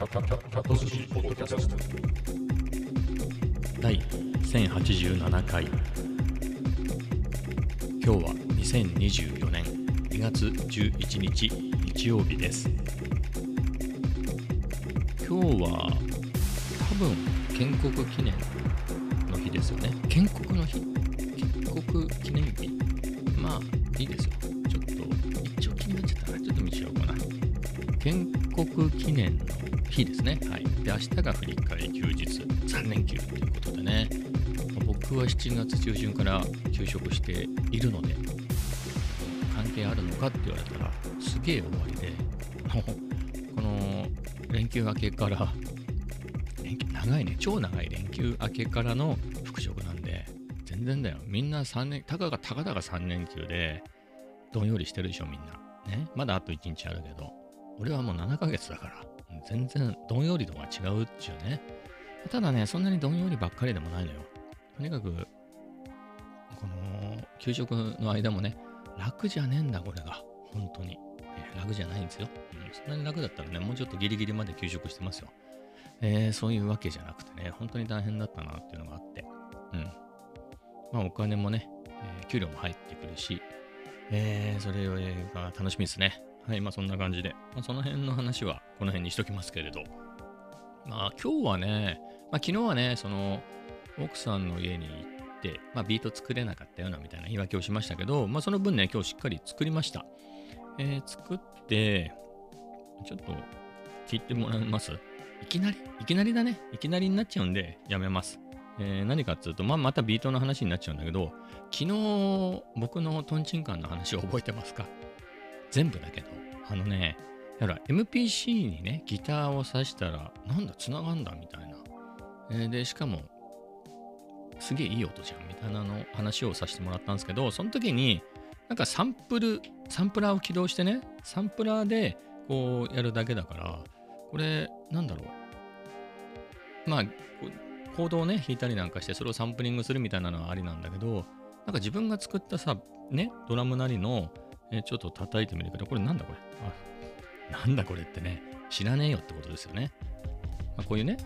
第1087回。今日は2024年2月11日日曜日です。今日は多分建国記念の日ですよね。建国の日。建国記念日。まあいいですよ。ちょっと一応気になっちゃったな。ちょっと見ちゃおうかな。建国記念の日ですね。はい。で明日が振り返り休日。3連休ということでね。僕は7月中旬から休職しているので関係あるのかって言われたらすげえ終わりでもう この連休明けから長いね。超長い連休明けからの復職なんで全然だよ。みんな3年たかがたかだが3連休でどんよりしてるでしょみんな。ね。まだあと1日あるけど。俺はもう7ヶ月だから。全然どんより度が違うっちゅうね。ただねそんなにどんよりばっかりでもないのよ。とにかくこの給食の間もね楽じゃねえんだこれが。本当に、えー楽じゃないんですよ、うんそんなに楽だったらねもうちょっとギリギリまで給食してますよ。えーそういうわけじゃなくてね本当に大変だったなっていうのがあって。うん。まあお金もね、えー給料も入ってくるしえーそれが楽しみですね。はいまあそんな感じで、まあ、その辺の話はこの辺にしときますけれどまあ今日はね、まあ昨日はね、その奥さんの家に行って、まあビート作れなかったようなみたいな言い訳をしましたけど、まあその分ね、今日しっかり作りました。えー作って、ちょっと聞いてもらえます？いきなり？いきなりだね。いきなりになっちゃうんでやめます。えー何かっつうと、まあまたビートの話になっちゃうんだけど、昨日僕のトンチンカンの話を覚えてますか？全部だけど、あのね、だから MPC にね、ギターを挿したら、なんだ、繋がんだみたいな。えーで、しかも、すげえいい音じゃんみたいなの話をさせてもらったんですけど、その時に、なんかサンプル、サンプラーを起動してね、サンプラーでこうやるだけだから、これ、なんだろう。まあ、コードをね、弾いたりなんかして、それをサンプリングするみたいなのはありなんだけど、なんか自分が作ったさ、ね、ドラムなりの、えちょっと叩いてみるけど、これなんだこれあなんだこれってね、知らねえよってことですよね。まあ、こういうね、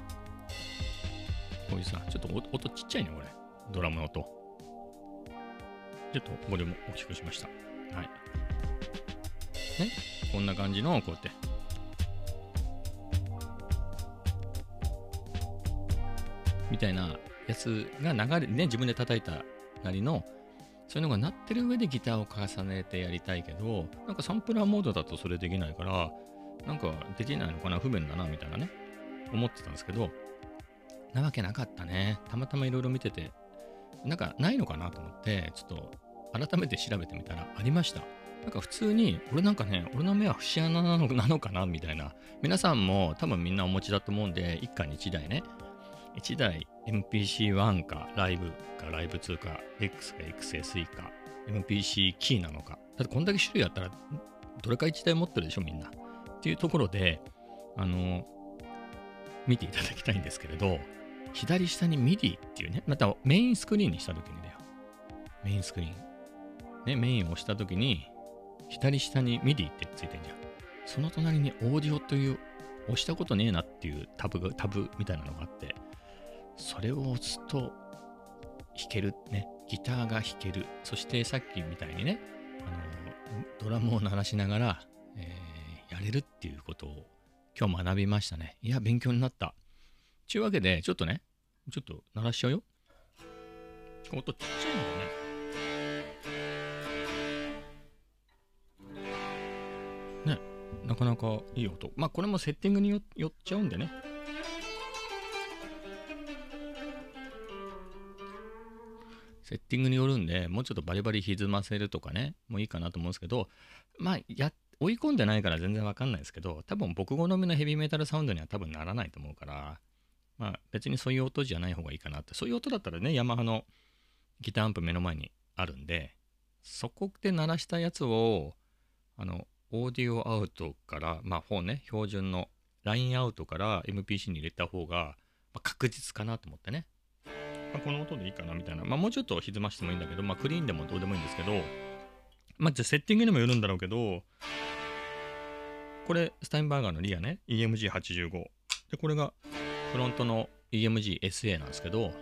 こういうさ、ちょっと音音ちっちゃいね、これ。ドラムの音。ちょっとボリューム大きくしました。はい。ね、こんな感じの、こうやって。みたいなやつが流れ、ね、自分で叩いたなりの、そういうのが鳴ってる上でギターを重ねてやりたいけど、なんかサンプラーモードだとそれできないから、なんかできないのかな、不便だな、みたいなね、思ってたんですけど、なわけなかったね。たまたまいろいろ見てて、なんかないのかなと思って、ちょっと改めて調べてみたらありました。なんか普通に、俺なんかね、俺の目は節穴なのなのかなみたいな。皆さんも多分みんなお持ちだと思うんで、一家に一台ね。1台 MPC1 かライブかライブ2か X か XSE か MPC キーなのか。だってこんだけ種類あったらどれか1台持ってるでしょみんな。っていうところで、あの、見ていただきたいんですけれど、左下に MIDI っていうね、またメインスクリーンにしたときにだよ。メインスクリーン。ね、メインを押したときに、左下に MIDI ってついてんじゃん。その隣にオーディオという、押したことねえなっていうタブが、タブみたいなのがあって、それを押すと弾けるね。ギターが弾ける。そしてさっきみたいにね、あの、ドラムを鳴らしながら、えーやれるっていうことを今日学びましたね。いや、勉強になった。ちゅうわけで、ちょっとね、ちょっと鳴らしちゃうよ。音ちっちゃいんだよね。ね、なかなかいい音。まあ、これもセッティングによよっちゃうんでね。セッティングによるんで、もうちょっとバリバリ歪ませるとかね、もういいかなと思うんですけど、まあ、や、追い込んでないから全然わかんないですけど、多分僕好みのヘビーメタルサウンドには多分ならないと思うから、まあ別にそういう音じゃない方がいいかなって、そういう音だったらね、ヤマハのギターアンプ目の前にあるんで、そこで鳴らしたやつを、あの、オーディオアウトから、まあ4ね、標準のラインアウトから MPC に入れた方が、まあ確実かなと思ってね。まあ、この音でいいかなみたいな。まあもうちょっと歪ましてもいいんだけど、まあクリーンでもどうでもいいんですけど、まあじゃあセッティングにもよるんだろうけど、これスタインバーガーのリアね、EMG85。で、これがフロントの EMG SA なんですけど、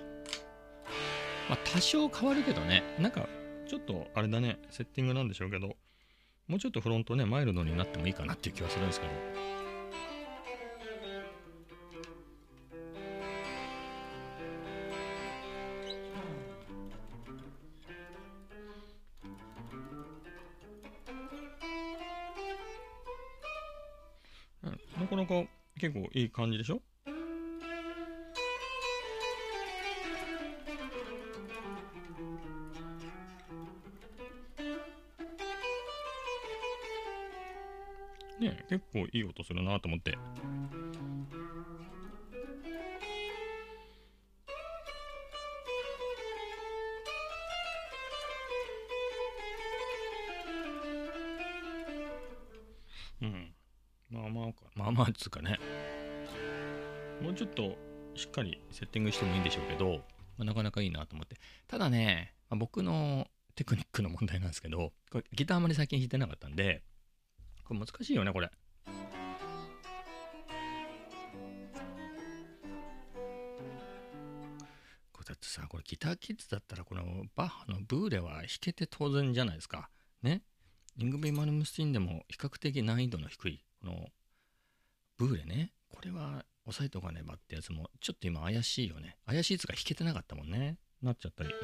まあ、多少変わるけどね、なんか、ちょっとあれだね、セッティングなんでしょうけど、もうちょっとフロントね、マイルドになってもいいかなっていう気はするんですけど。結構いい感じでしょ？ね結構いい音するなと思って。うん。まあまあか、まあまあっつうかね。もうちょっとしっかりセッティングしてもいいんでしょうけど、まあ、なかなかいいなと思って。ただね、まあ、僕のテクニックの問題なんですけど、これギターあまり最近弾いてなかったんで、これ難しいよね、これ。これだってさ、これギターキッズだったら、このバッハのブーレは弾けて当然じゃないですか。ね。イングベイ・マルムスティンでも比較的難易度の低い、このブーレね。これは押さえとかねばってやつも、ちょっと今怪しいよね。怪しいつか弾けてなかったもんね。なっちゃったり。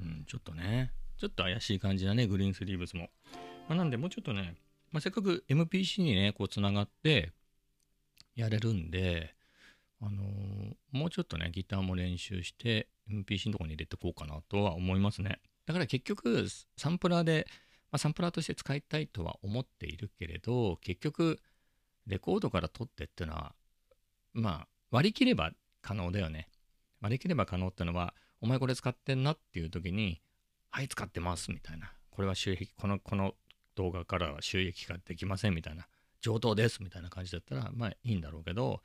うんちょっとね、ちょっと怪しい感じだね、グリーンスリーブスも。まあ、なんで、もうちょっとね、まあ、せっかく MPC にね、こう、つながってやれるんで、あのー、もうちょっとね、ギターも練習して、MPC のとこに入れてこうかなとは思いますね。だから結局、サンプラーで、まあ、サンプラーとして使いたいとは思っているけれど、結局、レコードから取ってっていうのは、まあ、割り切れば可能だよね。割り切れば可能ってのは、お前これ使ってんなっていう時に、はい、使ってますみたいな。これは収益、この、この動画からは収益化できませんみたいな。上等ですみたいな感じだったら、まあいいんだろうけど、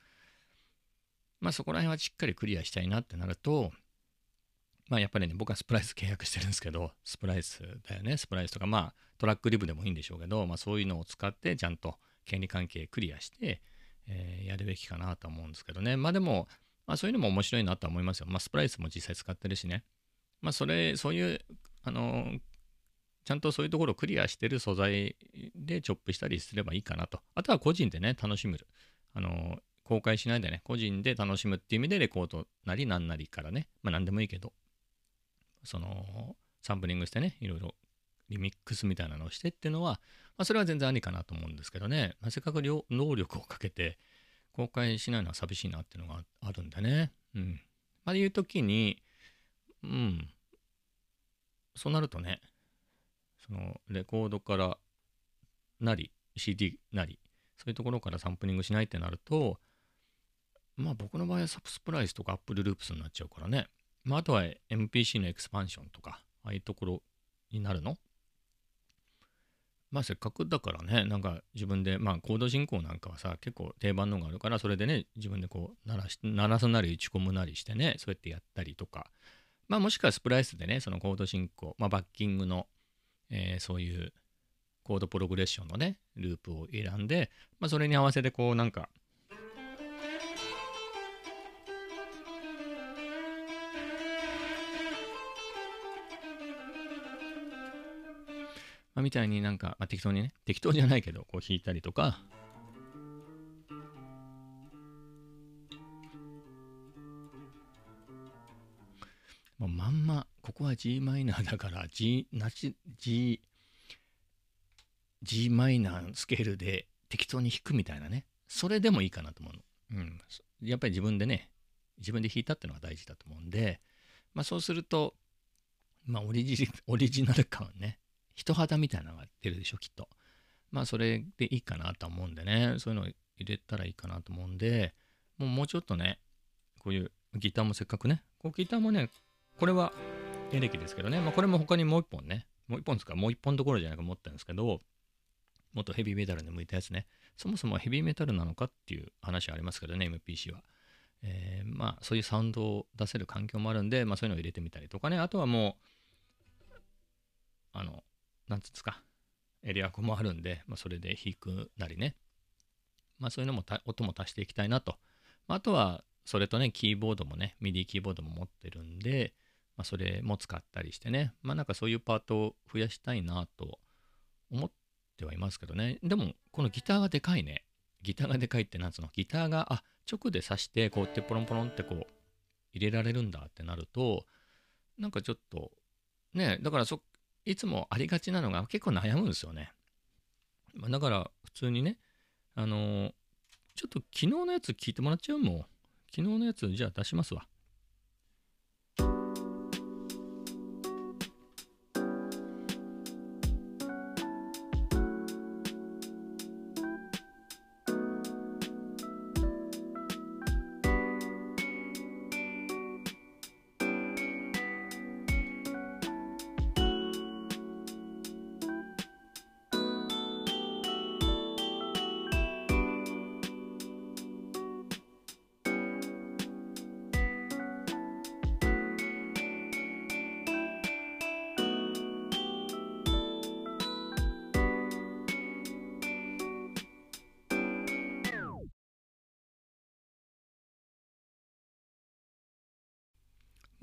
まあそこら辺はしっかりクリアしたいなってなると、まあやっぱりね、僕はスプライス契約してるんですけど、スプライスだよね、スプライスとか、まあトラックリブでもいいんでしょうけど、まあそういうのを使ってちゃんと権利関係クリアして、えー、やるべきかなと思うんですけどね。まあでも、まあそういうのも面白いなとは思いますよ。まあスプライスも実際使ってるしね。まあそれ、そういう、あの、ちゃんとそういうところをクリアしてる素材でチョップしたりすればいいかなと。あとは個人でね、楽しむ。あの、公開しないでね、個人で楽しむっていう意味でレコードなりなんなりからね、まあ何でもいいけど、その、サンプリングしてね、いろいろリミックスみたいなのをしてっていうのは、まあそれは全然ありかなと思うんですけどね、まあ、せっかく労力をかけて、公開しないのは寂しいなっていうのがあるんでね。うん。まあ、いう時に、うん。そうなるとね、そのレコードからなり、CD なり、そういうところからサンプリングしないってなると、まあ僕の場合はサプ Splice とか Apple Loops になっちゃうからね。まああとは MPC のエクスパンションとか、ああいうところになるの？まあせっかくだからね、なんか自分で、まあコード進行なんかはさ、結構定番のがあるから、それでね、自分でこう鳴らし、鳴らすなり打ち込むなりしてね、そうやってやったりとか、まあもしくはスプライスでね、そのコード進行、まあバッキングの、えー、そういうコードプログレッションのね、ループを選んで、まあそれに合わせてこうなんか、まあ、みたいになんか、まあ、適当にね、適当じゃないけど、こう弾いたりとか、もうまんま、ここは g マイナーだから G、なし、G、G マイナースケールで適当に弾くみたいなね。それでもいいかなと思うの。うん。やっぱり自分でね、自分で弾いたってのが大事だと思うんで、まあそうすると、まあオリジオリジナル感ね、人肌みたいなのが出るでしょ、きっと。まあ、それでいいかなと思うんでね、そういうの入れたらいいかなと思うんで、もうもうちょっとね、こういうギターもせっかくね、こうギターもね、これはエレキですけどね、まあ、これも他にもう一本ね、もう一本ですか、もう一本どころじゃないか思ったんですけど、もっとヘビーメタルに向いたやつね、そもそもヘビーメタルなのかっていう話ありますけどね、MPC は。えー、まあそういうサウンドを出せる環境もあるんで、まあそういうのを入れてみたりとかね、あとはもう、あの、なんつうんですか、エリアコもあるんで、まあそれで弾くなりね、まあそういうのも音も足していきたいなと。まあとは、それとね、キーボードもね、MIDI キーボードも持ってるんで、まあそれも使ったりしてね、まあなんかそういうパートを増やしたいなと思ってはいますけどね。でも、このギターがでかいね。ギターがでかいってなんつうの？ギターが、あ、直で刺してこうやってポロンポロンってこう入れられるんだってなるとなんかちょっとねだからそいつもありがちなのが結構悩むんですよね、ま、だから普通にねあのー、ちょっと昨日のやつ聞いてもらっちゃうもん。昨日のやつじゃあ出しますわ。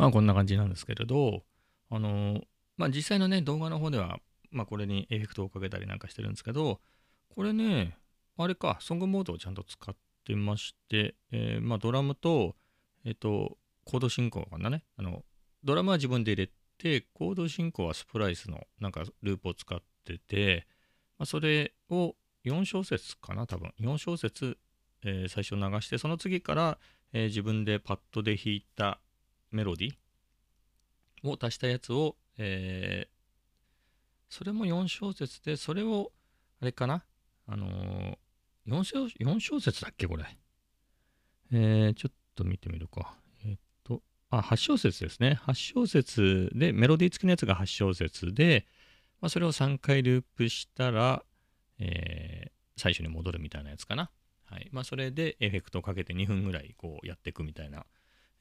まあこんな感じなんですけれど、あのまあ実際のね、動画の方では、まあこれにエフェクトをかけたりなんかしてるんですけど、これね、あれか、ソングモードをちゃんと使ってまして、えー、まあドラムと、えっ、ー、と、コード進行かなね。あの、ドラムは自分で入れて、コード進行はスプライスのなんかループを使ってて、まあ、それを4小節かな、多分。4小節、えー、最初流して、その次から、えー、自分でパッドで弾いたメロディを足したやつを、えー、それも4小節で、それを、あれかな？あのー、4, 小4小節だっけこれ？えー、ちょっと見てみるか。え、っと、あ、8小節ですね。8小節で、メロディー付きのやつが8小節で、まあ、それを3回ループしたら、えー、最初に戻るみたいなやつかな。はい。まあ、それでエフェクトをかけて2分ぐらいこうやっていくみたいな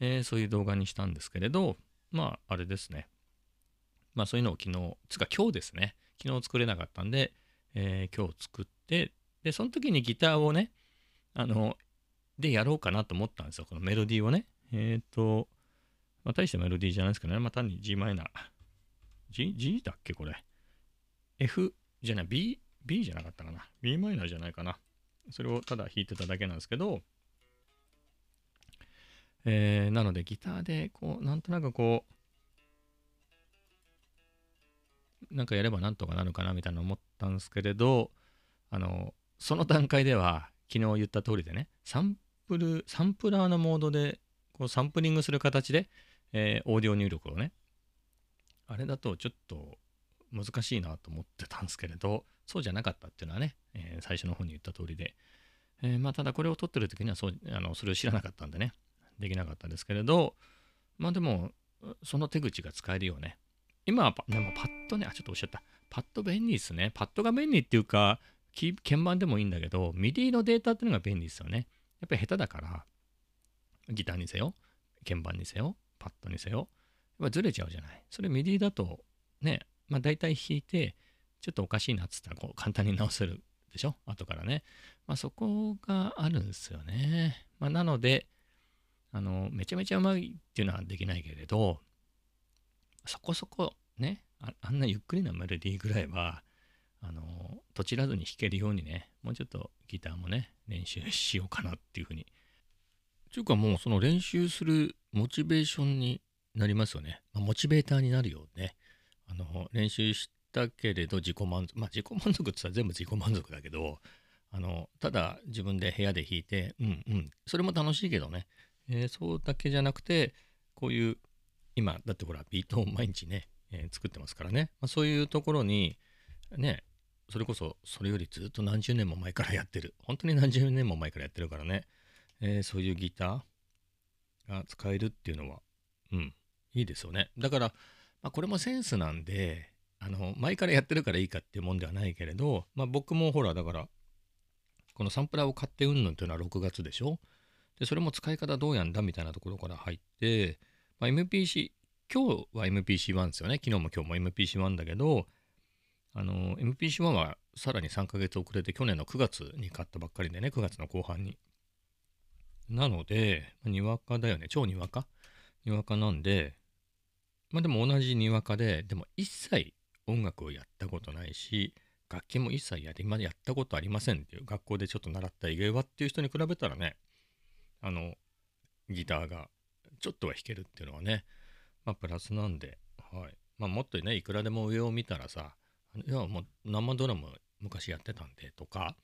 えー、そういう動画にしたんですけれど、まあ、あれですね。まあ、そういうのを昨日、つか今日ですね。昨日作れなかったんで、えー、今日作って、で、その時にギターをね、あの、でやろうかなと思ったんですよ。このメロディーをね。えっ、ー、と、まあ、大したメロディーじゃないですけどね。まあ、単に g マイナー。G、G だっけこれ。F じゃない、B、B じゃなかったかな。b マイナーじゃないかな。それをただ弾いてただけなんですけど、えー、なのでギターでこうなんとなくこうなんかやればなんとかなるかなみたいな思ったんですけれどあのその段階では昨日言った通りでねサンプルサンプラーのモードでこうサンプリングする形で、えー、オーディオ入力をねあれだとちょっと難しいなと思ってたんですけれどそうじゃなかったっていうのはね、えー、最初の方に言った通りで、え、まあただこれを撮ってる時にはそうあのそれを知らなかったんでね。できなかったですけれど、まあでも、その手口が使えるよね。今はでもパッドね、あ、ちょっとおっしゃった。パッド便利ですね。パッドが便利っていうか、鍵盤でもいいんだけど、MIDI のデータっていうのが便利ですよね。やっぱり下手だから、ギターにせよ、鍵盤にせよ、パッドにせよ、やっぱずれちゃうじゃない。それ MIDI だと、ね、まあ大体弾いて、ちょっとおかしいなっつったらこう簡単に直せるでしょ？後からね。まあそこがあるんですよね。まあなので、あの、めちゃめちゃうまいっていうのはできないけれど、そこそこね、ああんなゆっくりなメロディーぐらいは、あの、とちらずに弾けるようにね、もうちょっとギターもね、練習しようかなっていうふうに。というかもうその練習するモチベーションになりますよね。まあ、モチベーターになるよね。あの、練習したけれど自己満足。まあ自己満足って言ったら全部自己満足だけど、あの、ただ自分で部屋で弾いて、うんうん、それも楽しいけどね、えー、そうだけじゃなくて、こういう、今、だってほら、ビートを毎日ね、えー、作ってますからね、まあ、そういうところに、ね、それこそ、それよりずっと何十年も前からやってる。本当に何十年も前からやってるからね、えー、そういうギターが使えるっていうのは、うん、いいですよね。だから、まあ、これもセンスなんで、あの、前からやってるからいいかっていうもんではないけれど、まあ、僕もほら、だから、このサンプラーを買ってうんぬんっていうのは6月でしょでそれも使い方どうやんだみたいなところから入って、まあ、MPC 今日は MPC1 ですよね。昨日も今日も MPC1 だけどあの MPC1 はさらに3ヶ月遅れて去年の9月に買ったばっかりでね9月の後半に。なので、にわかだよね。超にわか？にわかなんでまあでも同じにわかででも一切音楽をやったことないし楽器も一切やりまやったことありませんっていう。学校でちょっと習った以外はっていう人に比べたらねあのギターがちょっとは弾けるっていうのはねまあプラスなんで、はい。まあ、もっとねいくらでも上を見たらさいやもう生ドラム昔やってたんでとか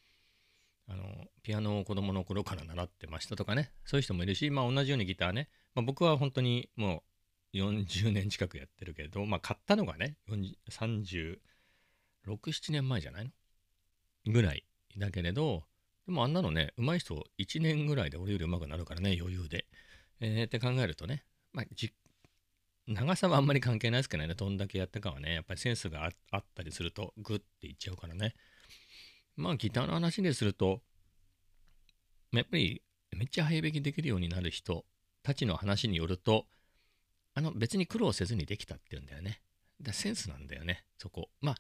あのピアノを子供の頃から習ってましたとかねそういう人もいるしまあ同じようにギターね、まあ、僕は本当にもう40年近くやってるけどまあ買ったのがね36、7年前じゃないの？ぐらいだけれどでもあんなのね上手い人1年ぐらいで俺より上手くなるからね余裕で。えー、って考えるとね、まあ、じ長さはあんまり関係ないですけどねどんだけやったかはねやっぱりセンスがああったりするとグッていっちゃうからね。まあギターの話でするとやっぱりめっちゃ早弾きできるようになる人たちの話によるとあの別に苦労せずにできたっていうんだよね。だセンスなんだよねそこ。まあ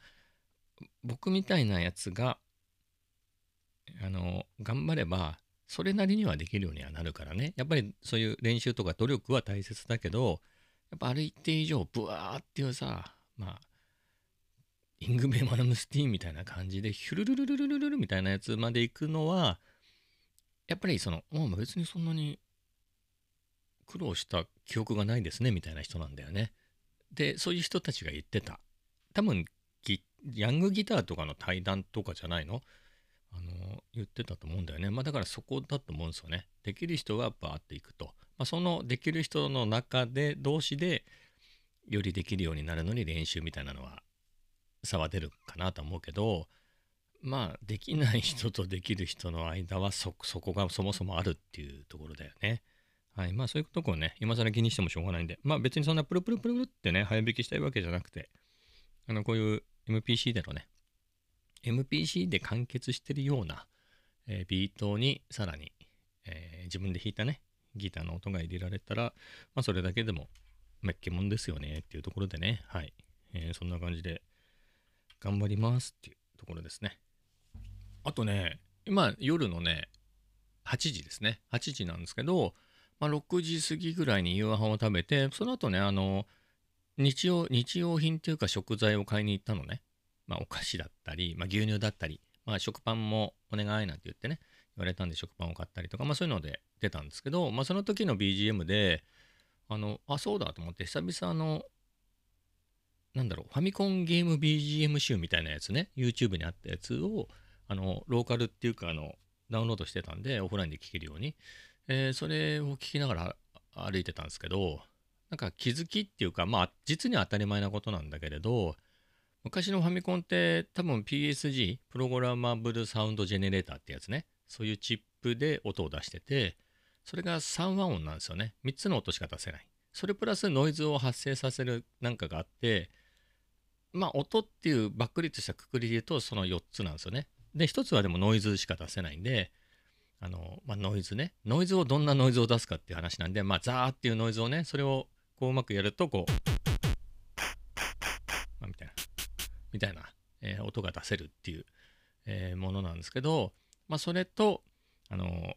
僕みたいなやつがあの頑張ればそれなりにはできるようにはなるからね。やっぱりそういう練習とか努力は大切だけどやっぱある一定以上ブワーっていうさまあイングヴェイマルムスティーンみたいな感じでヒュルルルルルルルルみたいなやつまで行くのはやっぱりそのもう別にそんなに苦労した記憶がないですねみたいな人なんだよねでそういう人たちが言ってた多分ヤングギターとかの対談とかじゃないの言ってたと思うんだよね。まあだからそこだと思うんですよね。できる人はバーっていくと。まあ、そのできる人の中で同士でよりできるようになるのに練習みたいなのは差は出るかなと思うけどまあできない人とできる人の間はそこがそもそもあるっていうところだよね。はい。まあそういうとこをね、今更気にしてもしょうがないんで、まあ別にそんなプルプルプルプルってね、早弾きしたいわけじゃなくて、あのこういう MPC でのね、MPC で完結してるような、えービートにさらに、えー自分で弾いたねギターの音が入れられたら、まあ、それだけでもめっけもんですよねっていうところでねはい、えーそんな感じで頑張りますっていうところですね。あとね今夜のね8時ですね。8時なんですけど、まあ、6時過ぎぐらいに夕飯を食べてその後ねあの日用日用品っていうか食材を買いに行ったのね。まあ、お菓子だったり、まあ、牛乳だったり、まあ、食パンもお願いなんて言ってね言われたんで食パンを買ったりとか、まあ、そういうので出たんですけど、まあ、その時の BGM であのあそうだと思って久々のなんだろうファミコンゲーム BGM 集みたいなやつね YouTube にあったやつをあのローカルっていうかあのダウンロードしてたんでオフラインで聴けるように、えーそれを聞きながら歩いてたんですけどなんか気づきっていうかまあ実に当たり前なことなんだけれど昔のファミコンって多分 PSG プログラマブルサウンドジェネレーターってやつね。そういうチップで音を出しててそれが3和音なんですよね。3つの音しか出せない。それプラスノイズを発生させるなんかがあってまあ音っていうばっくりとしたくくりで言うとその4つなんですよね。で1つはでもノイズしか出せないんであの、まあ、ノイズね。ノイズをどんなノイズを出すかっていう話なんでまあザーっていうノイズをねそれをこううまくやるとこう、まあ、みたいな。みたいな、えー音が出せるっていう、えーものなんですけど、まあ、それと、あのー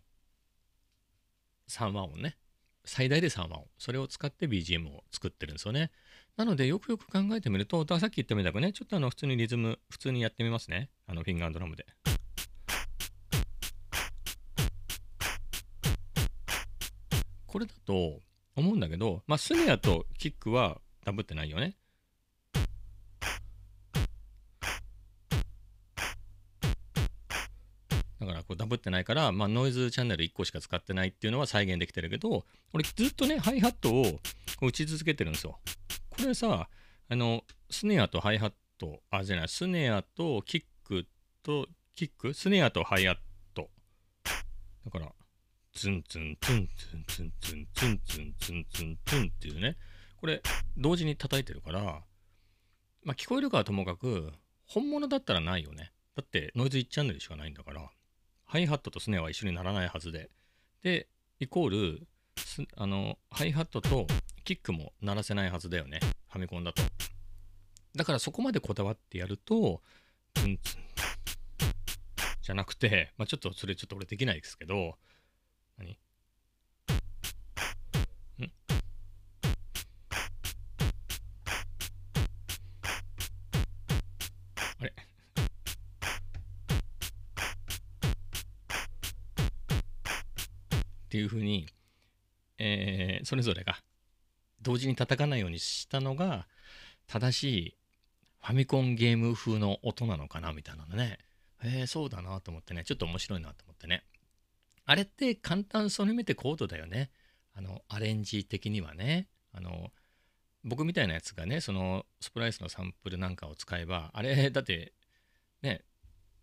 3和音ね。最大で3和音。それを使って BGM を作ってるんですよね。なのでよくよく考えてみるとさっき言ったみたくねちょっとあの普通にリズム普通にやってみますね。あのフィンガードラムで。これだと思うんだけど、まあ、スネアとキックはダブってないよね。だからこうダブってないから、まあ、ノイズチャンネル1個しか使ってないっていうのは再現できてるけど俺ずっとねハイハットを打ち続けてるんですよ。これさあのスネアとハイハットあじゃないスネアとキックとキック？スネアとハイハット。だからツンツンツンツンツンツンツンツンツンツンツンっていうね。これ同時に叩いてるからまあ聞こえるかはともかく本物だったらないよね。だってノイズ1チャンネルしかないんだから。ハイハットとスネアは一緒にならないはずで。でイコールあのハイハットとキックも鳴らせないはずだよね。ファミコンだと。だからそこまでこだわってやるとうんじゃなくて、まあ、ちょっとそれちょっと俺できないですけど。何？っていうふうに、えー、それぞれが同時に叩かないようにしたのが正しいファミコンゲーム風の音なのかなみたいなのね。えー、そうだなと思ってね、ちょっと面白いなと思ってね。あれって簡単そうに見てコードだよね。あの、アレンジ的にはね。あの、僕みたいなやつがね、そのスプライスのサンプルなんかを使えば、あれ、だってね、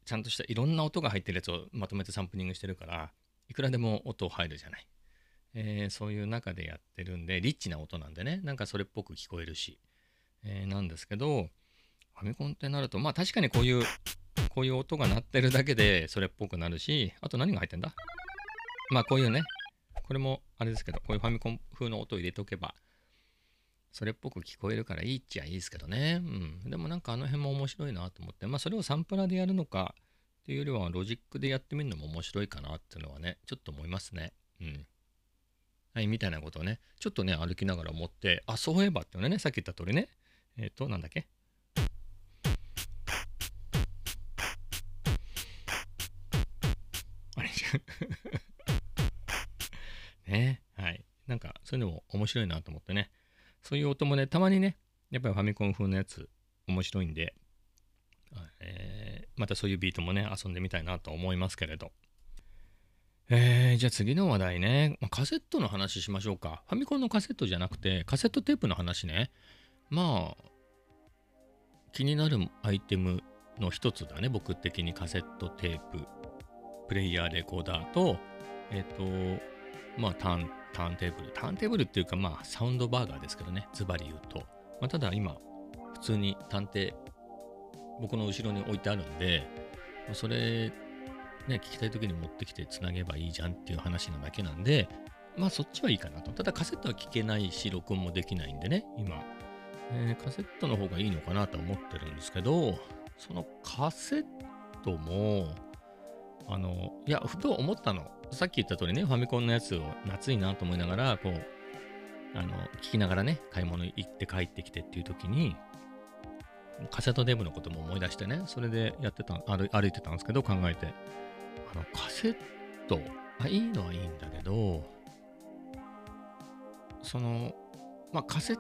ちゃんとしたいろんな音が入ってるやつをまとめてサンプリングしてるから、いくらでも音入るじゃない。えー、そういう中でやってるんで、リッチな音なんでね、なんかそれっぽく聞こえるし、えー、なんですけど、ファミコンってなると、まあ確かにこういう、こういう音が鳴ってるだけでそれっぽくなるし、あと何が入ってんだ？まあこういうね、これもあれですけど、こういうファミコン風の音を入れておけば、それっぽく聞こえるからいいっちゃいいですけどね。うん。でもなんかあの辺も面白いなと思って、まあそれをサンプラーでやるのかていうよりはロジックでやってみるのも面白いかなっていうのはね、ちょっと思いますね。うん。はい、みたいなことをね、ちょっとね、歩きながら思って、あ、そういえばっていうのね、さっき言った通りね、えっ、ー、と、なんだっけ？あれ？ねはい。なんか、そういうのも面白いなと思ってね。そういう音もね、たまにね、やっぱりファミコン風のやつ、面白いんで、えー、またそういうビートもね、遊んでみたいなと思いますけれど。えー、じゃあ次の話題ね、まあ、カセットの話しましょうか。ファミコンのカセットじゃなくて、カセットテープの話ね。まあ、気になるアイテムの一つだね、僕的にカセットテーププレイヤーレコーダーと、えっ、ー、と、まあターン、ターンテーブル。ターンテーブルっていうか、まあサウンドバーガーですけどね、ズバリ言うと。まあ、ただ今、普通に探偵、僕の後ろに置いてあるんで、それ、ね、聞きたい時に持ってきてつなげばいいじゃんっていう話なだけなんで、まあそっちはいいかなと。ただカセットは聞けないし、録音もできないんでね、今。えー、カセットの方がいいのかなと思ってるんですけど、そのカセットも、あの、いや、ふと思ったの。さっき言った通りね、ファミコンのやつを夏いなと思いながら、こう、あの、聞きながらね、買い物行って帰ってきてっていう時に、カセットデブのことも思い出してね、それでやってた、歩歩いてたんですけど、考えて。あの、カセット、あ、いいのはいいんだけど、その、まあ、カセッ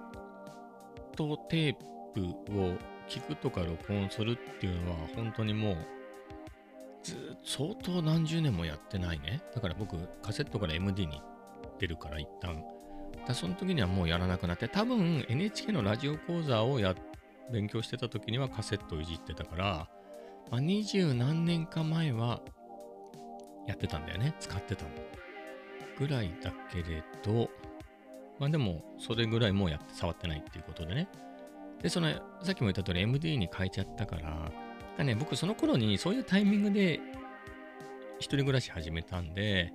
トテープを聞くとか録音するっていうのは、本当にもう、ず相当何十年もやってないね。だから僕、カセットから MD に出るから一旦。だその時にはもうやらなくなって、多分 NHK のラジオ講座をやって勉強してた時にはカセットをいじってたから、まあ、20何年か前はやってたんだよね。使ってたの。ぐらいだけれど、まあでも、それぐらいもうやって触ってないっていうことでね。で、その、さっきも言った通り MD に変えちゃったから、かね、僕その頃にそういうタイミングで一人暮らし始めたんで、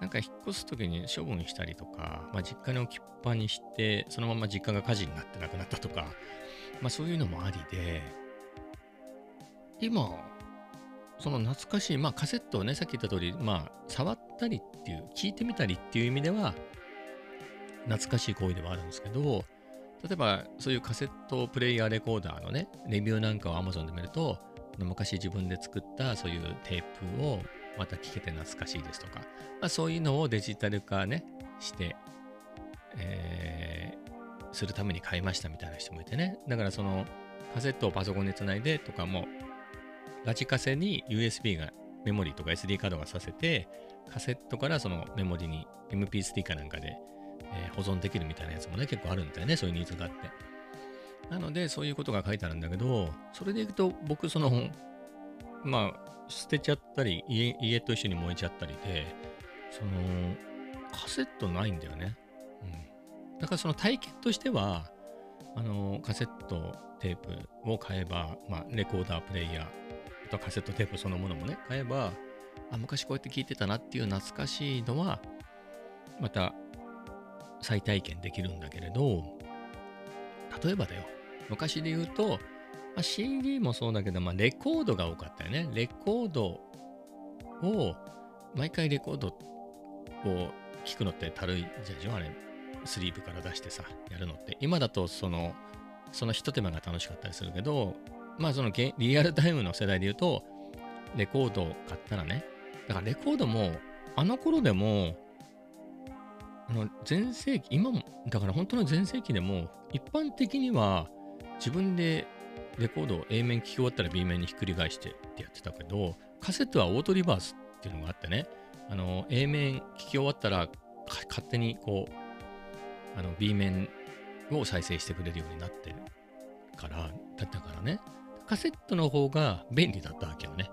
なんか引っ越す時に処分したりとか、まあ、実家に置きっぱにして、そのまま実家が火事になってなくなったとか、まあそういうのもありで、今、その懐かしい、まあカセットをね、さっき言った通り、まあ触ったりっていう、聞いてみたりっていう意味では、懐かしい行為ではあるんですけど、例えばそういうカセットプレイヤーレコーダーのね、レビューなんかを Amazon で見ると、昔自分で作ったそういうテープをまた聞けて懐かしいですとか、まあ、そういうのをデジタル化ね、して、えー、するために買いましたみたいな人もいてね。だからそのカセットをパソコンにつないでとかも、ラジカセに USB がメモリーとか SD カードがさせて、カセットからそのメモリに MP3 かなんかでえ、保存できるみたいなやつもね、結構あるんだよね、そういうニーズがあって。なので、そういうことが書いてあるんだけど、それでいくと、僕、その、まあ、捨てちゃったり家、家と一緒に燃えちゃったりで、その、カセットないんだよね。うん。だからその体験としては、あの、カセットテープを買えば、まあ、レコーダープレイヤー、あとカセットテープそのものもね、買えば、あ、昔こうやって聞いてたなっていう懐かしいのは、また再体験できるんだけれど、例えばだよ、昔で言うと、まあ、CD もそうだけど、まあ、レコードが多かったよね。レコードを、毎回レコードを聞くのってたるいじゃでしょ？あれ、スリーブから出してさ、やるのって。今だと、その、その一手間が楽しかったりするけど、まあそのリアルタイムの世代で言うと、レコードを買ったらね、だからレコードも、あの頃でも、あの全盛期、今も、だから本当の全盛期でも、一般的には自分でレコードを A 面聞き終わったら B 面にひっくり返してってやってたけど、カセットはオートリバースっていうのがあってね、あの A 面聞き終わったら勝手にこう、あの B 面を再生してくれるようになってるから、だったからね、カセットの方が便利だったわけよね。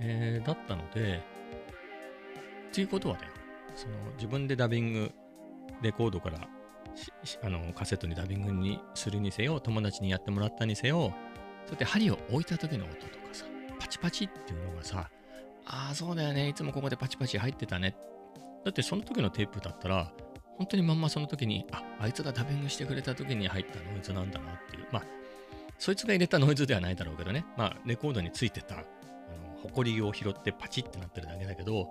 えー、だったので、っていうことはだよ、その自分でダビング、レコードからあのカセットにダビングにするにせよ、友達にやってもらったにせよ、そうやって針を置いた時の音とかさ、パチパチっていうのがさ、ああ、そうだよね、いつもここでパチパチ入ってたね。だってその時のテープだったら、本当にまんまその時に、あ、あいつがダビングしてくれた時に入ったノイズなんだなっていう。まあ、そいつが入れたノイズではないだろうけどね。まあ、レコードについてた、あの、ホコリを拾ってパチってなってるだけだけど、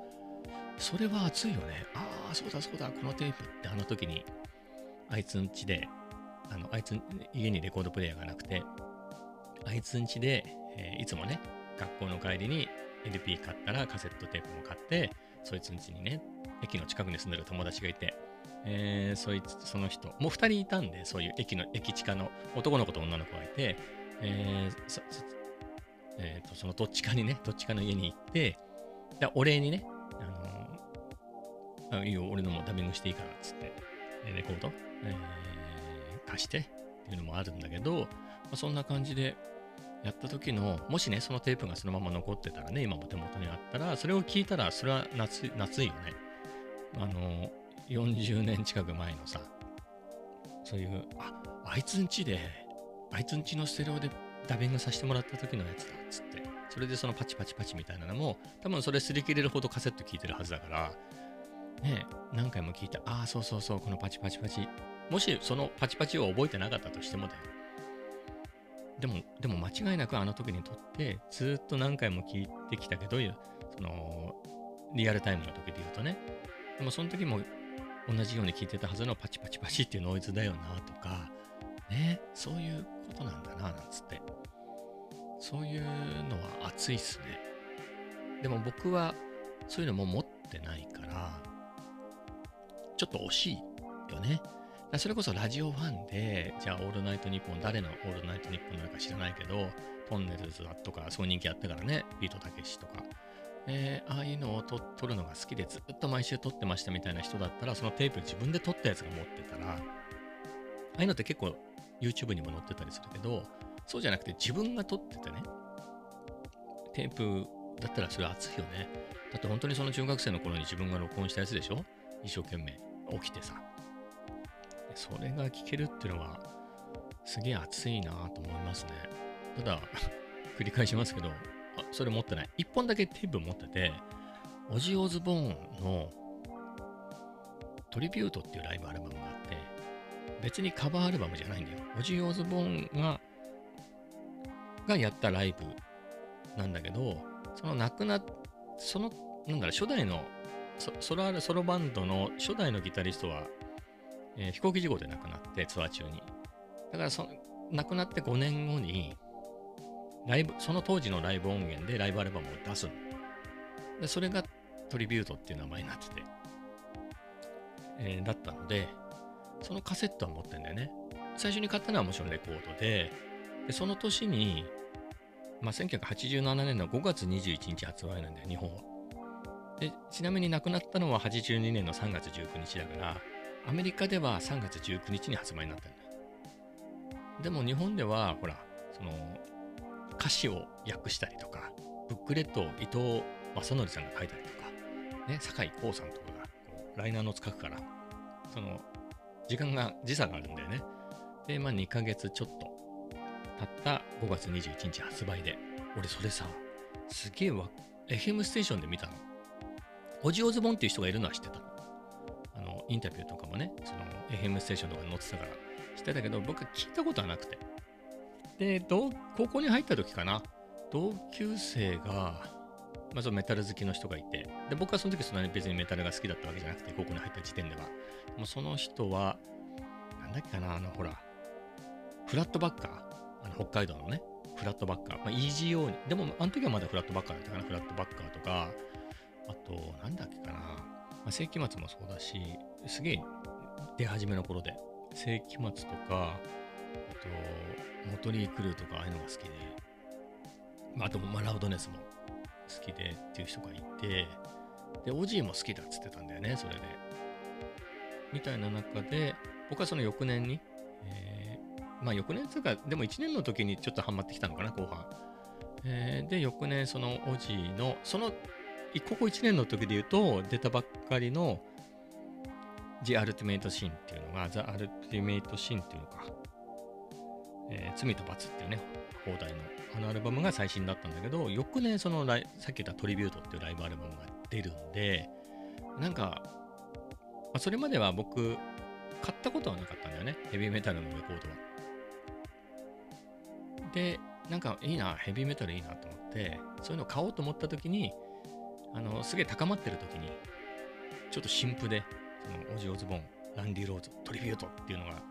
それは熱いよね。ああ、そうだそうだ、このテープってあの時に、あいつんちで、あの、あいつ、家にレコードプレイヤーがなくて、あいつんちで、えー、いつもね、学校の帰りに LP 買ったらカセットテープも買って、そいつんちにね、駅の近くに住んでる友達がいて、えー、そいつ、その人、もう二人いたんで、そういう駅の、駅近の男の子と女の子がいて、えー、そえーと、そのどっちかにね、どっちかの家に行って、でお礼にね、あのー、あいいよ、俺のもダビングしていいから、つって、レコード、えー、貸してっていうのもあるんだけど、まあ、そんな感じでやった時の、もしね、そのテープがそのまま残ってたらね、今も手元にあったら、それを聞いたら、それは夏夏いよね。あの、40年近く前のさ、そういう、あ、あいつんちで、あいつんちのステレオでダビングさせてもらった時のやつだ、っつって。それでそのパチパチパチみたいなのも、多分それ擦り切れるほどカセット聞いてるはずだから、ね、何回も聞いて、ああ、そうそうそう、このパチパチパチ。もしそのパチパチを覚えてなかったとしてもだよ。でも、でも間違いなくあの時にとって、ずっと何回も聞いてきたけど、その、リアルタイムの時で言うとね。でもその時も同じように聞いてたはずのパチパチパチっていうノイズだよなとか、ね、そういうことなんだな、なんつって。そういうのは熱いっすね。でも僕はそういうのも持ってないから、ちょっと惜しいよね。それこそラジオファンで、じゃあ、オールナイトニッポン、誰のオールナイトニッポンなのか知らないけど、トンネルズだとか、そう人気あったからね、ビートたけしとか、えー、ああいうのを撮るのが好きでずっと毎週撮ってましたみたいな人だったら、そのテープ自分で撮ったやつが持ってたら、ああいうのって結構 YouTube にも載ってたりするけど、そうじゃなくて自分が撮っててね、テープだったらそれ熱いよね。だって本当にその中学生の頃に自分が録音したやつでしょ？一生懸命起きてさ。それが聞けるっていうのは、すげえ熱いなと思いますね。ただ、繰り返しますけど、それ持ってない。一本だけテープ持ってて、オジオズボーンのトリビュートっていうライブアルバムがあって、別にカバーアルバムじゃないんだよ。オジオズボーンが、がやったライブなんだけど、その亡くなっ、その、なんだろ、初代のソロソロバンドの初代のギタリストは、えー、飛行機事故で亡くなってツアー中に。だからそ、亡くなって5年後に、ライブ、その当時のライブ音源でライブアルバムを出すで、それがトリビュートっていう名前になってて、えー、だったので、そのカセットは持ってんだよね。最初に買ったのはもちろんレコードで、でその年に、まあ、1987年の5月21日発売なんだよ、日本は。でちなみに亡くなったのは82年の3月19日だから、アメリカでは3月19日に発売になったんだよ。でも日本では、ほら、その、歌詞を訳したりとか、ブックレットを伊藤正則さんが書いたりとか、ね、酒井光さんとかがこうライナーの書くから、その、時間が、時差があるんだよね。で、まあ2ヶ月ちょっと経った5月21日発売で、俺それさ、すげえわ、FM ステーションで見たの。オジオズボンっていう人がいるのは知ってたの。あのインタビューとかもね、その FM ステーションとかに載ってたからしてたけど、僕は聞いたことはなくて。で、高校に入った時かな、同級生が、まあ、そのメタル好きの人がいて、で、僕はその時そんなに別にメタルが好きだったわけじゃなくて、高校に入った時点では。もうその人は、なんだっけかな、あの、ほら、フラットバッカー、あの北海道のね、フラットバッカー、まあ、EGO に、でも、あの時はまだフラットバッカーだったかな、フラットバッカーとか、あと、なんだっけかな、まあ、世紀末もそうだし、すげえ出始めの頃で、世紀末とか、と、モトリークルーとか、ああいうのが好きで、まあ、あと、マラウドネスも好きでっていう人がいて、で、オジーも好きだっつってたんだよね、それで。みたいな中で、僕はその翌年に、えー、まあ翌年というか、でも1年の時にちょっとハマってきたのかな、後半。えー、で、翌年、そのオジーの、その、ここ1年の時で言うと、出たばっかりの The Ultimate Sin っていうのが、The Ultimate Sin っていうのか、えー、罪と罰っていうね、放題のあのアルバムが最新だったんだけど、翌年そのさっき言ったトリビュートっていうライブアルバムが出るんで、なんか、まあ、それまでは僕、買ったことはなかったんだよね。ヘビーメタルのレコードは。で、なんかいいな、ヘビーメタルいいなと思って、そういうの買おうと思った時に、あの、すげえ高まってる時に、ちょっと新譜で、その、オジオズボン、ランディ・ローズ、トリビュートっていうのが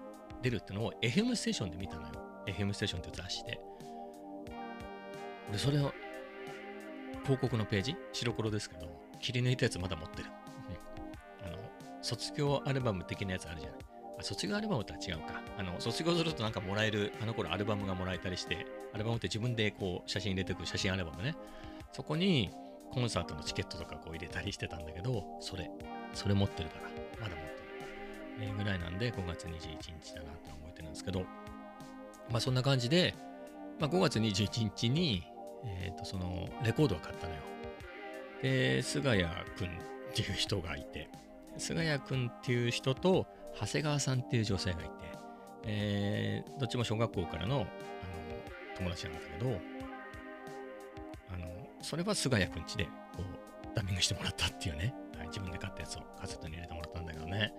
出るってのを FM ステーションで見たのよ。FM ステーションって雑誌で。俺、それを、広告のページ、白黒ですけど、切り抜いたやつまだ持ってる。あの、卒業アルバム的なやつあるじゃない。あ卒業アルバムとは違うか。あの、卒業するとなんかもらえる、あの頃アルバムがもらえたりして、アルバムって自分でこう写真入れてくる写真アルバムね。そこにコンサートのチケットとかこう入れたりしてたんだけど、それ、それ持ってるから、まだ持ってる。えー、ぐらいなんで5月21日だなって覚えてるんですけど、まあそんな感じで、まあ5月21日に、えっ、ー、と、その、レコードを買ったのよ。で、菅谷くんっていう人がいて、菅谷くんっていう人と、長谷川さんっていう女性がいて、えー、どっちも小学校からのあの友達なんだけど、あの、それは菅谷くんちで、こう、ダミングしてもらったっていうね、はい、自分で買ったやつをカセットに入れてもらったんだけどね。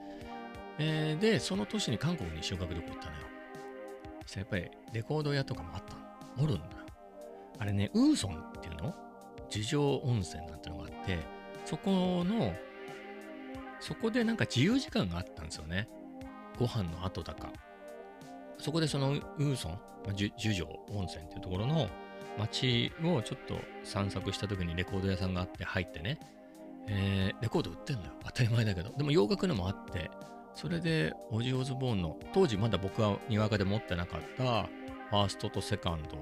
えー、で、その年に韓国に修学旅行行ったのよ。やっぱりレコード屋とかもあった。おるんだ。あれね、ウーソンっていうの？樹上温泉なんてのがあって、そこの、そこでなんか自由時間があったんですよね。ご飯の後だか。そこでそのウーソン、樹上温泉っていうところの街をちょっと散策した時にレコード屋さんがあって入ってね、えー、レコード売ってんのよ。当たり前だけど。でも洋楽のもあって、それでオジオズボーンの、当時まだ僕はにわかで持ってなかったファーストとセカンド、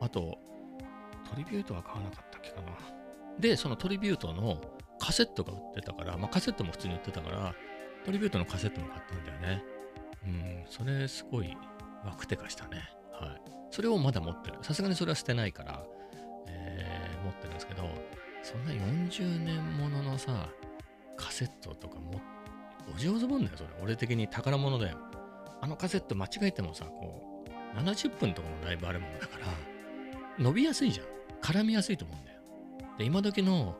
あとトリビュートは買わなかったっけかな。で、そのトリビュートのカセットが売ってたから、まあカセットも普通に売ってたから、トリビュートのカセットも買ったんだよね。うん、それすごいワクテカしたね。はい。それをまだ持ってる。さすがにそれは捨てないから、えー、持ってるんですけど、そんな40年もののさ、カセットとか持って、お上手もんだよ、それ。俺的に宝物だよ。あのカセット間違えてもさ、こう、70分とかのライブあるものだから、伸びやすいじゃん。絡みやすいと思うんだよ。で、今時の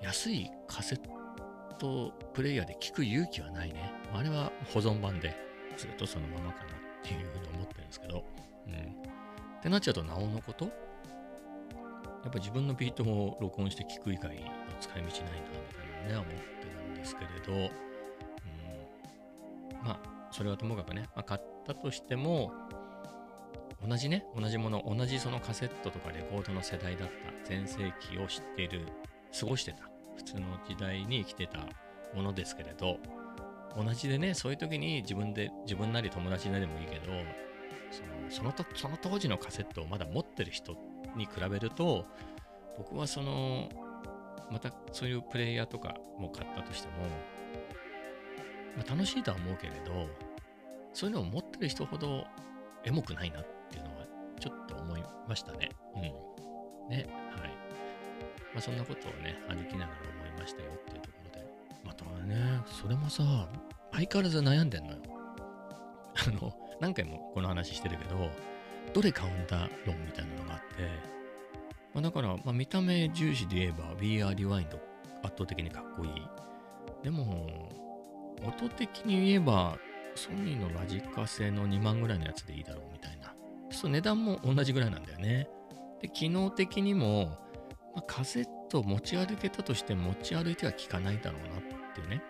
安いカセットプレイヤーで聞く勇気はないね。あれは保存版でずっとそのままかなっていうふうに思ってるんですけど。うん。ってなっちゃうとなおのことやっぱ自分のビートも録音して聞く以外の使い道ないなみたいなね、思ってるんですけれど、まあ、それはともかくね、まあ、買ったとしても、同じね、同じもの、同じそのカセットとかレコードの世代だった全盛期を知っている、過ごしてた、普通の時代に生きてたものですけれど、同じでね、そういう時に自分で、自分なり友達なりでもいいけど、そのそのとその当時のカセットをまだ持ってる人に比べると、僕はその、またそういうプレイヤーとかも買ったとしても、まあ、楽しいとは思うけれど、そういうのを持ってる人ほどエモくないなっていうのはちょっと思いましたね。うん。ね、はい。まあそんなことをね、歩きながら思いましたよっていうところで。またね、それもさ、相変わらず悩んでんのよ。あの、何回もこの話してるけど、どれ買うんだ論みたいなのがあって、まあ、だから、まあ、見た目重視で言えば VR Rewind 圧倒的にかっこいい。でも、音的に言えば、ソニーのラジカセの2万ぐらいのやつでいいだろうみたいな。そう値段も同じぐらいなんだよね。で、機能的にも、まあ、カセット持ち歩けたとして持ち歩いては効かないだろうなってね。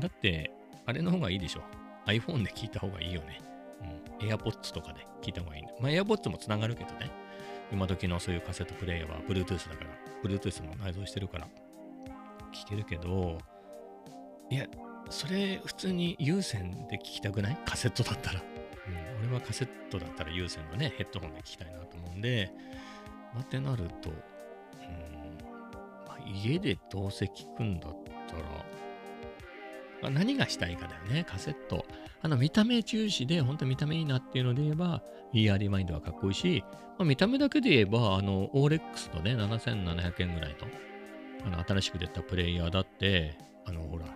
だって、あれの方がいいでしょ。iPhone で聞いた方がいいよね。うん。AirPods とかで聞いた方がいい、ね。まあ AirPods もつながるけどね。今時のそういうカセットプレイヤーは Bluetooth だから、Bluetooth も内蔵してるから聞けるけど、いや、それ普通に有線で聞きたくない？カセットだったら。うん、俺はカセットだったら有線のね、ヘッドホンで聞きたいなと思うんで、まあ、ってなると、うんまあ、家でどうせ聞くんだったら、まあ、何がしたいかだよね、カセット。あの見た目重視で、本当見た目いいなっていうので言えば、ER リマインドはかっこいいし、まあ、見た目だけで言えば、あの、オーレックスのね、7700円ぐらいの、あの、新しく出たプレイヤーだって、あの、ほら、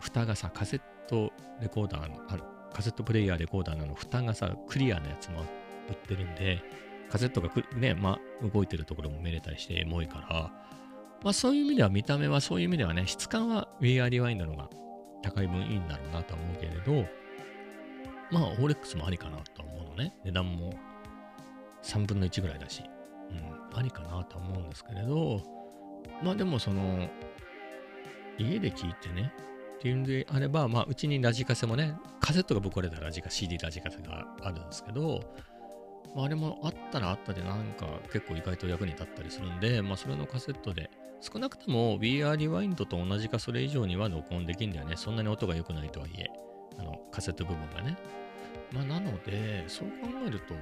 蓋がさ、カセットレコーダーの、あるカセットプレイヤーレコーダーの蓋がさ、クリアなやつも売ってるんで、カセットがね、まあ、動いてるところも見れたりしてエモいから、まあそういう意味では見た目はそういう意味ではね、質感は VR リワインドのが高い分いいんだろうなと思うけれど、まあオーレックスもありかなと思うのね。値段も3分の1ぐらいだし、うん、ありかなと思うんですけれど、まあでもその、家で聞いてね、っていうんであれば、まあうちにラジカセもね、カセットがぶっ壊れたラジカ、CD ラジカセがあるんですけど、まあ、あれもあったらあったでなんか結構意外と役に立ったりするんで、まあそれのカセットで、少なくとも VR リワインドと同じかそれ以上には録音できるんだよね。そんなに音が良くないとはいえ、あのカセット部分がね。まあなので、そう考えると、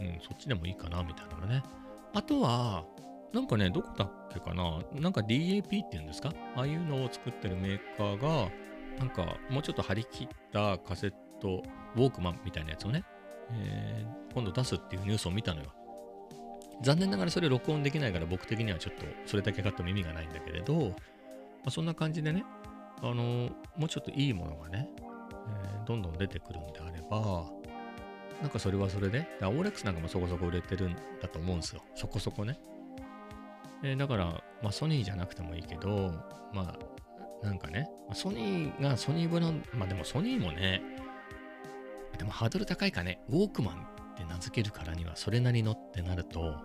うん、そっちでもいいかな、みたいなのね。あとは、なんかね、どこだっけかな？なんか DAP っていうんですか？ああいうのを作ってるメーカーが、なんかもうちょっと張り切ったカセット、ウォークマンみたいなやつをね、えー、今度出すっていうニュースを見たのよ。残念ながらそれ録音できないから僕的にはちょっとそれだけ買っても意味がないんだけれど、まあ、そんな感じでね、あのー、もうちょっといいものがね、えー、どんどん出てくるんであれば、なんかそれはそれで、オーレックスなんかもそこそこ売れてるんだと思うんですよ。そこそこね。えー、だから、まあソニーじゃなくてもいいけど、まあなんかね、ソニーがソニーブランド、まあでもソニーもね、でもハードル高いかね、ウォークマンって名付けるからにはそれなりのってなると、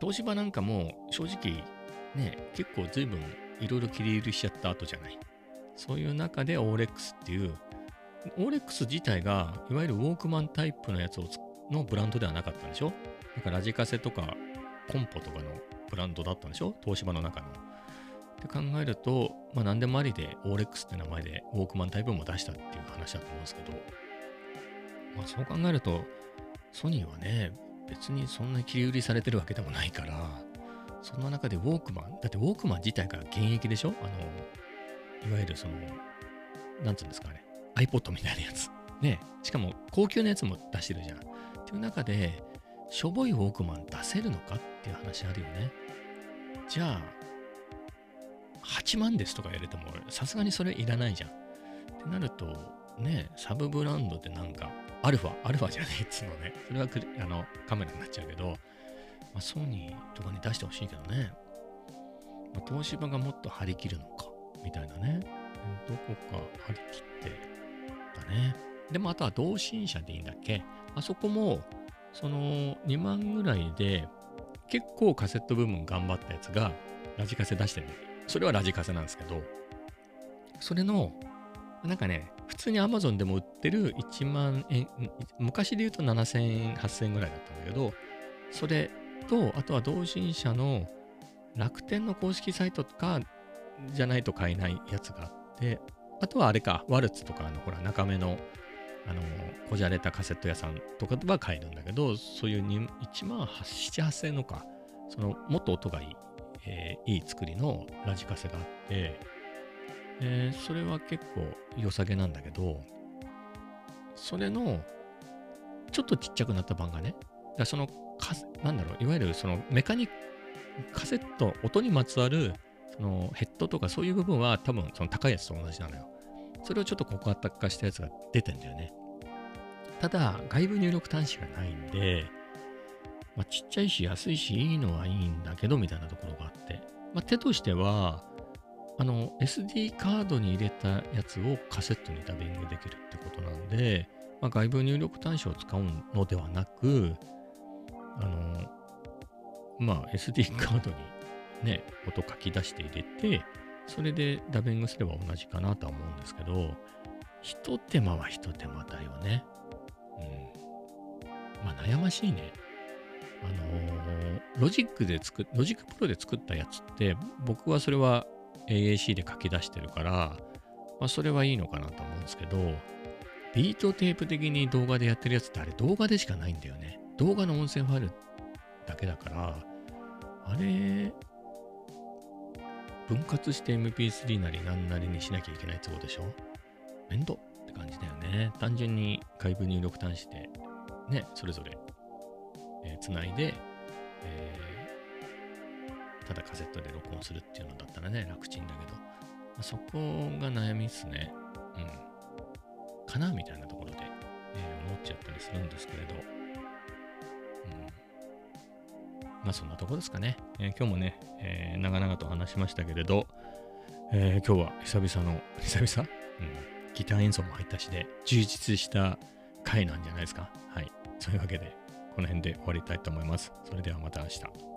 東芝なんかも正直ね、結構随分いろいろ切り売りしちゃった後じゃない。そういう中でオーレックスっていう、オーレックス自体がいわゆるウォークマンタイプのやつをのブランドではなかったんでしょだからラジカセとかコンポとかのブランドだったんでしょ？東芝の中の。って考えると、まあ何でもありでオーレックスって名前でウォークマンタイプも出したっていう話だと思うんですけど、まあ、そう考えると、ソニーはね、別にそんな切り売りされてるわけでもないから、そんな中でウォークマン、だってウォークマン自体が現役でしょ？あの、いわゆるその、なんつうんですかね、iPod みたいなやつ。ね、しかも高級なやつも出してるじゃん。っていう中で、しょぼいウォークマン出せるのかっていう話あるよね。じゃあ、8万ですとかやれても、さすがにそれいらないじゃん。ってなると、ね、サブブランドでなんか、アルファ、アルファじゃねえっつうのね。それはあのカメラになっちゃうけど、まあ、ソニーとかに出してほしいけどね。まあ、東芝がもっと張り切るのか、みたいなね。どこか張り切ってだね。でもあとは同心者でいいんだっけ？あそこも、その2万ぐらいで、結構カセット部分頑張ったやつが、ラジカセ出してる、それはラジカセなんですけど、それのなんかね、普通に Amazon でも売ってる1万円、昔で言うと7000円、8000円ぐらいだったんだけど、それと、あとは同心者の楽天の公式サイトとかじゃないと買えないやつがあって、あとはあれか、ワルツとかのほら、中目の、あの、こじゃれたカセット屋さんとかは買えるんだけど、そういう1万7、8000円のか、その、もっと音がいい、えー、いい作りのラジカセがあって、えー、それは結構良さげなんだけど、それの、ちょっとちっちゃくなった版がね、だその、なんだろう、いわゆるそのメカニック、カセット、音にまつわる、そのヘッドとかそういう部分は多分その高いやつと同じなのよ。それをちょっと小型化したやつが出てんだよね。ただ、外部入力端子がないんで、まあ、ちっちゃいし安いしいいのはいいんだけどみたいなところがあって、まあ、手としては、あの、SD カードに入れたやつをカセットにダビングできるってことなんで、まあ、外部入力端子を使うのではなく、あの、まあ、SD カードにね、音書き出して入れて、それでダビングすれば同じかなとは思うんですけど、ひと手間はひと手間だよね。うん。まあ、悩ましいね。あのー、ロジックで作っ、 Logic Pro で作ったやつって、僕はそれは AAC で書き出してるから、まあ、それはいいのかなと思うんですけど、ビートテープ的に動画でやってるやつってあれ動画でしかないんだよね。動画の音声ファイルだけだから、あれ、分割して MP3 なり何なりにしなきゃいけないってことでしょ？面倒って感じだよね。単純に外部入力端子で、ね、それぞれ、えー、つないで、えー、ただカセットで録音するっていうのだったらね、楽ちんだけど、まあ、そこが悩みっすね。うん。かなみたいなところで、えー、思っちゃったりするんですけれど、まあそんなとこですかね。えー、今日もね、えー、長々と話しましたけれど、えー、今日は久々の、久々？うん。ギター演奏も入ったしで、充実した回なんじゃないですか？はい。そういうわけで、この辺で終わりたいと思います。それではまた明日。